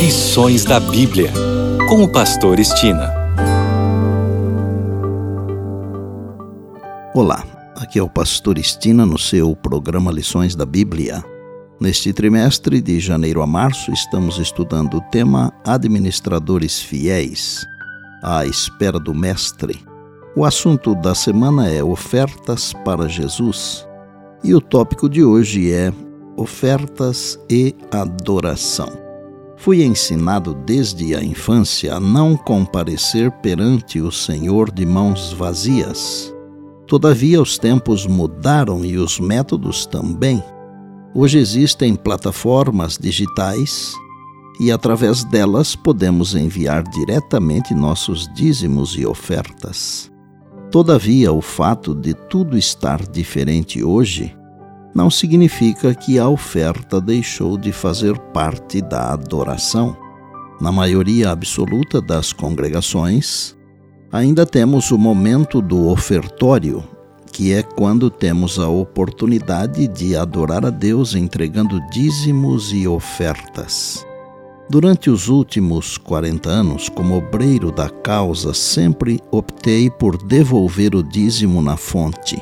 Lições da Bíblia, com o Pastor Estina. Olá, aqui é o Pastor Estina no seu programa Lições da Bíblia. Neste trimestre, de janeiro a março, estamos estudando o tema Administradores Fiéis, à espera do Mestre. O assunto da semana é Ofertas para Jesus e o tópico de hoje é Ofertas e Adoração. Fui ensinado desde a infância a não comparecer perante o Senhor de mãos vazias. Todavia, os tempos mudaram e os métodos também. Hoje existem plataformas digitais e, através delas, podemos enviar diretamente nossos dízimos e ofertas. Todavia, o fato de tudo estar diferente hoje não significa que a oferta deixou de fazer parte da adoração. Na maioria absoluta das congregações, ainda temos o momento do ofertório, que é quando temos a oportunidade de adorar a Deus entregando dízimos e ofertas. Durante os últimos 40 anos, como obreiro da causa, sempre optei por devolver o dízimo na fonte.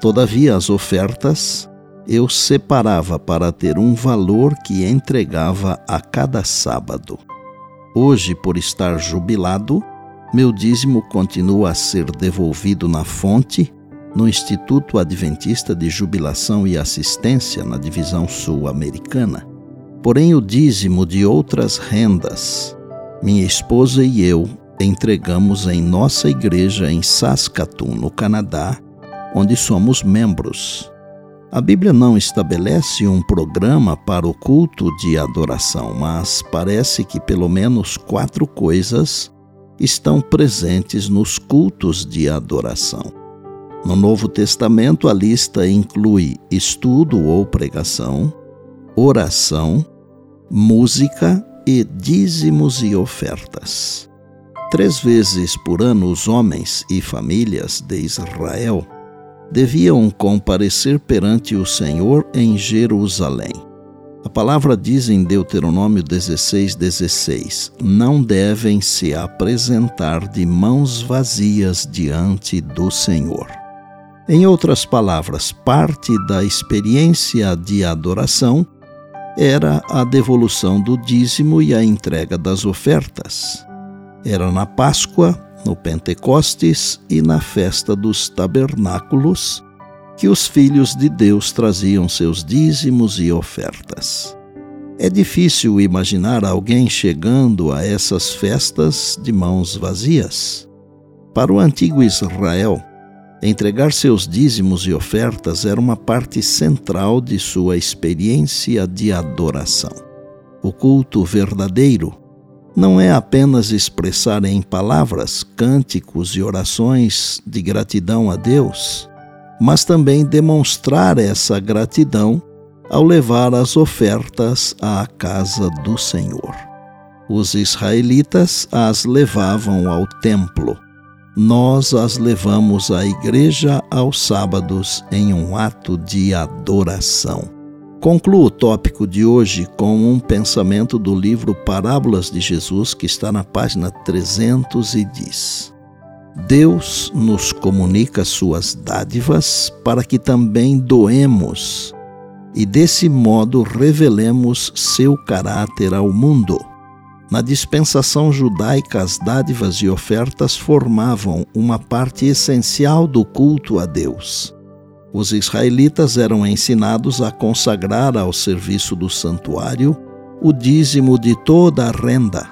Todavia, as ofertas eu separava para ter um valor que entregava a cada sábado. Hoje, por estar jubilado, meu dízimo continua a ser devolvido na fonte, no Instituto Adventista de Jubilação e Assistência, na Divisão Sul-Americana. Porém, o dízimo de outras rendas, minha esposa e eu entregamos em nossa igreja em Saskatoon, no Canadá, onde somos membros. A Bíblia não estabelece um programa para o culto de adoração, mas parece que pelo menos quatro coisas estão presentes nos cultos de adoração. No Novo Testamento, a lista inclui estudo ou pregação, oração, música e dízimos e ofertas. Três vezes por ano, os homens e famílias de Israel deviam comparecer perante o Senhor em Jerusalém. A palavra diz em Deuteronômio 16, 16: Não devem se apresentar de mãos vazias diante do Senhor. Em outras palavras, parte da experiência de adoração era a devolução do dízimo e a entrega das ofertas. Era na Páscoa no Pentecostes e na festa dos tabernáculos, que os filhos de Deus traziam seus dízimos e ofertas. É difícil imaginar alguém chegando a essas festas de mãos vazias. Para o antigo Israel, entregar seus dízimos e ofertas era uma parte central de sua experiência de adoração. O culto verdadeiro não é apenas expressar em palavras, cânticos e orações de gratidão a Deus, mas também demonstrar essa gratidão ao levar as ofertas à casa do Senhor. Os israelitas as levavam ao templo. Nós as levamos à igreja aos sábados em um ato de adoração. Concluo o tópico de hoje com um pensamento do livro Parábolas de Jesus, que está na página 300 e diz: Deus nos comunica suas dádivas para que também doemos e desse modo revelemos seu caráter ao mundo. Na dispensação judaica, as dádivas e ofertas formavam uma parte essencial do culto a Deus. Os israelitas eram ensinados a consagrar ao serviço do santuário o dízimo de toda a renda.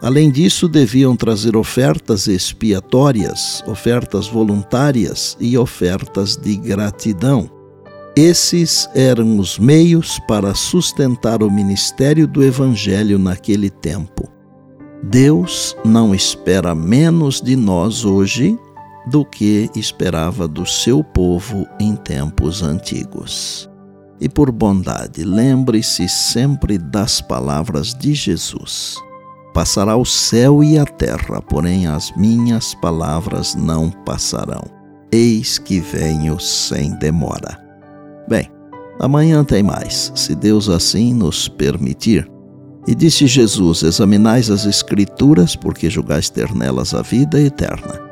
Além disso, deviam trazer ofertas expiatórias, ofertas voluntárias e ofertas de gratidão. Esses eram os meios para sustentar o ministério do Evangelho naquele tempo. Deus não espera menos de nós hoje do que esperava do seu povo em tempos antigos. E por bondade, lembre-se sempre das palavras de Jesus. Passará o céu e a terra, porém as minhas palavras não passarão. Eis que venho sem demora. Bem, amanhã tem mais, se Deus assim nos permitir. E disse Jesus: Examinais as Escrituras, porque julgais ter nelas a vida eterna.